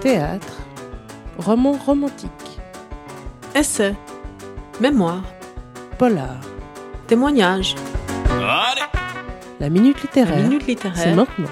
Théâtre, roman romantique, Essai, mémoire, polar, témoignage, la minute littéraire. la minute C'est littéraire. maintenant.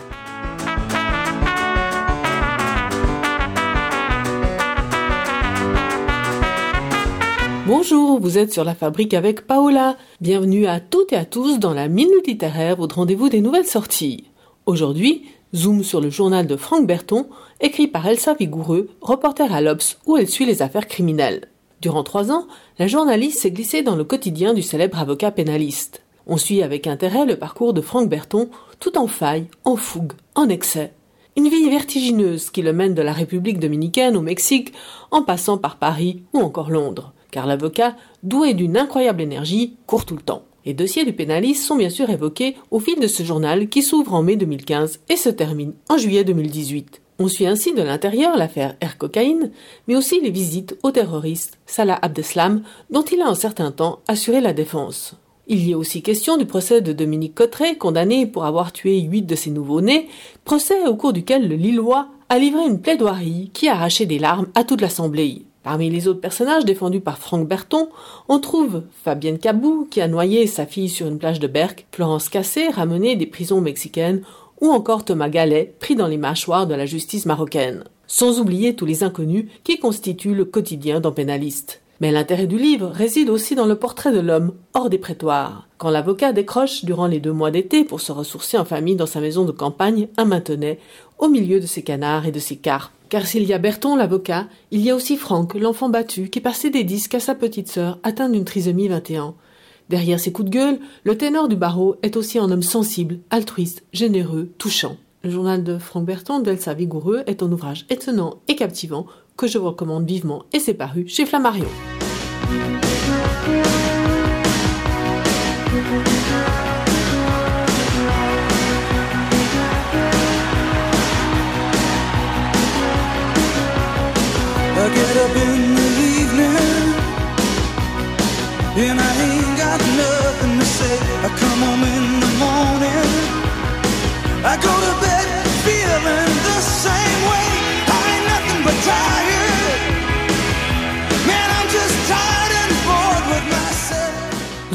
Bonjour, vous êtes sur la fabrique avec Paola. Bienvenue à toutes et à tous dans la minute littéraire, votre rendez-vous des nouvelles sorties. Aujourd'hui, zoom sur le journal de Franck Berton, écrit par Elsa Vigoureux, reporter à l'Obs, où elle suit les affaires criminelles. Durant trois ans, la journaliste s'est glissée dans le quotidien du célèbre avocat pénaliste. On suit avec intérêt le parcours de Franck Berton, tout en faille, en fougue, en excès. Une vie vertigineuse qui le mène de la République dominicaine au Mexique, en passant par Paris ou encore Londres. Car l'avocat, doué d'une incroyable énergie, court tout le temps. Les dossiers du pénaliste sont bien sûr évoqués au fil de ce journal qui s'ouvre en mai 2015 et se termine en juillet 2018. On suit ainsi de l'intérieur l'affaire Air Cocaïne, mais aussi les visites au terroriste Salah Abdeslam, dont il a un certain temps assuré la défense. Il y est aussi question du procès de Dominique Cotteret, condamné pour avoir tué huit de ses nouveau-nés, procès au cours duquel le Lillois a livré une plaidoirie qui a des larmes à toute l'Assemblée. Parmi les autres personnages défendus par Franck Berton, on trouve Fabienne Cabou, qui a noyé sa fille sur une plage de Berck, Florence Cassé, ramenée des prisons mexicaines, ou encore Thomas Gallet, pris dans les mâchoires de la justice marocaine. Sans oublier tous les inconnus qui constituent le quotidien d'un pénaliste. Mais l'intérêt du livre réside aussi dans le portrait de l'homme, hors des prétoires. Quand l'avocat décroche durant les deux mois d'été pour se ressourcer en famille dans sa maison de campagne, un maintenait, au milieu de ses canards et de ses carpes. Car s'il y a Berton, l'avocat, il y a aussi Franck, l'enfant battu, qui passait des disques à sa petite sœur, atteinte d'une trisomie 21. Derrière ses coups de gueule, le ténor du barreau est aussi un homme sensible, altruiste, généreux, touchant. Le journal de Franck Berton d'Elsa Vigoureux est un ouvrage étonnant et captivant que je vous recommande vivement et c'est paru chez Flammarion. In the evening and I ain't got nothing to say. I come home in the morning. I go to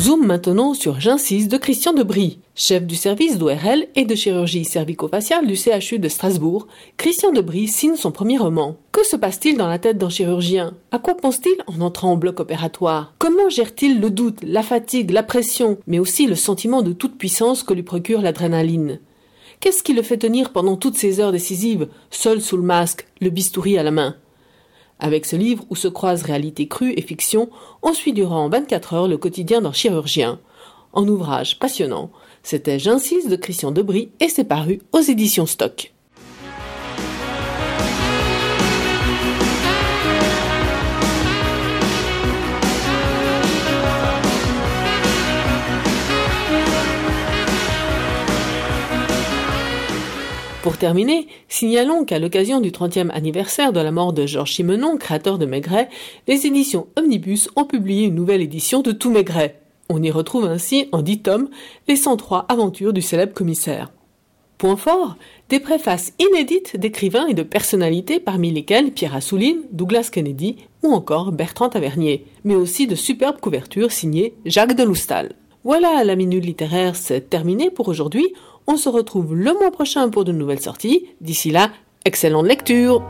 Zoom maintenant sur J'insiste de Christian Debris. Chef du service d'ORL et de chirurgie cervico-faciale du CHU de Strasbourg, Christian Debris signe son premier roman. Que se passe-t-il dans la tête d'un chirurgien? À quoi pense-t-il en entrant au bloc opératoire? Comment gère-t-il le doute, la fatigue, la pression, mais aussi le sentiment de toute puissance que lui procure l'adrénaline? Qu'est-ce qui le fait tenir pendant toutes ces heures décisives, seul sous le masque, le bistouri à la main? Avec ce livre où se croisent réalité crue et fiction, on suit durant 24 heures le quotidien d'un chirurgien. En ouvrage passionnant, c'était J'insiste de Christian Debris et c'est paru aux éditions Stock. Pour terminer, signalons qu'à l'occasion du 30e anniversaire de la mort de Georges Simenon, créateur de Maigret, les éditions Omnibus ont publié une nouvelle édition de Tout Maigret. On y retrouve ainsi, en 10 tomes, les 103 aventures du célèbre commissaire. Point fort, des préfaces inédites d'écrivains et de personnalités parmi lesquels Pierre Assouline, Douglas Kennedy ou encore Bertrand Tavernier, mais aussi de superbes couvertures signées Jacques Deloustal. Voilà, la minute littéraire, c'est terminé pour aujourd'hui. On se retrouve le mois prochain pour de nouvelles sorties. D'ici là, excellente lecture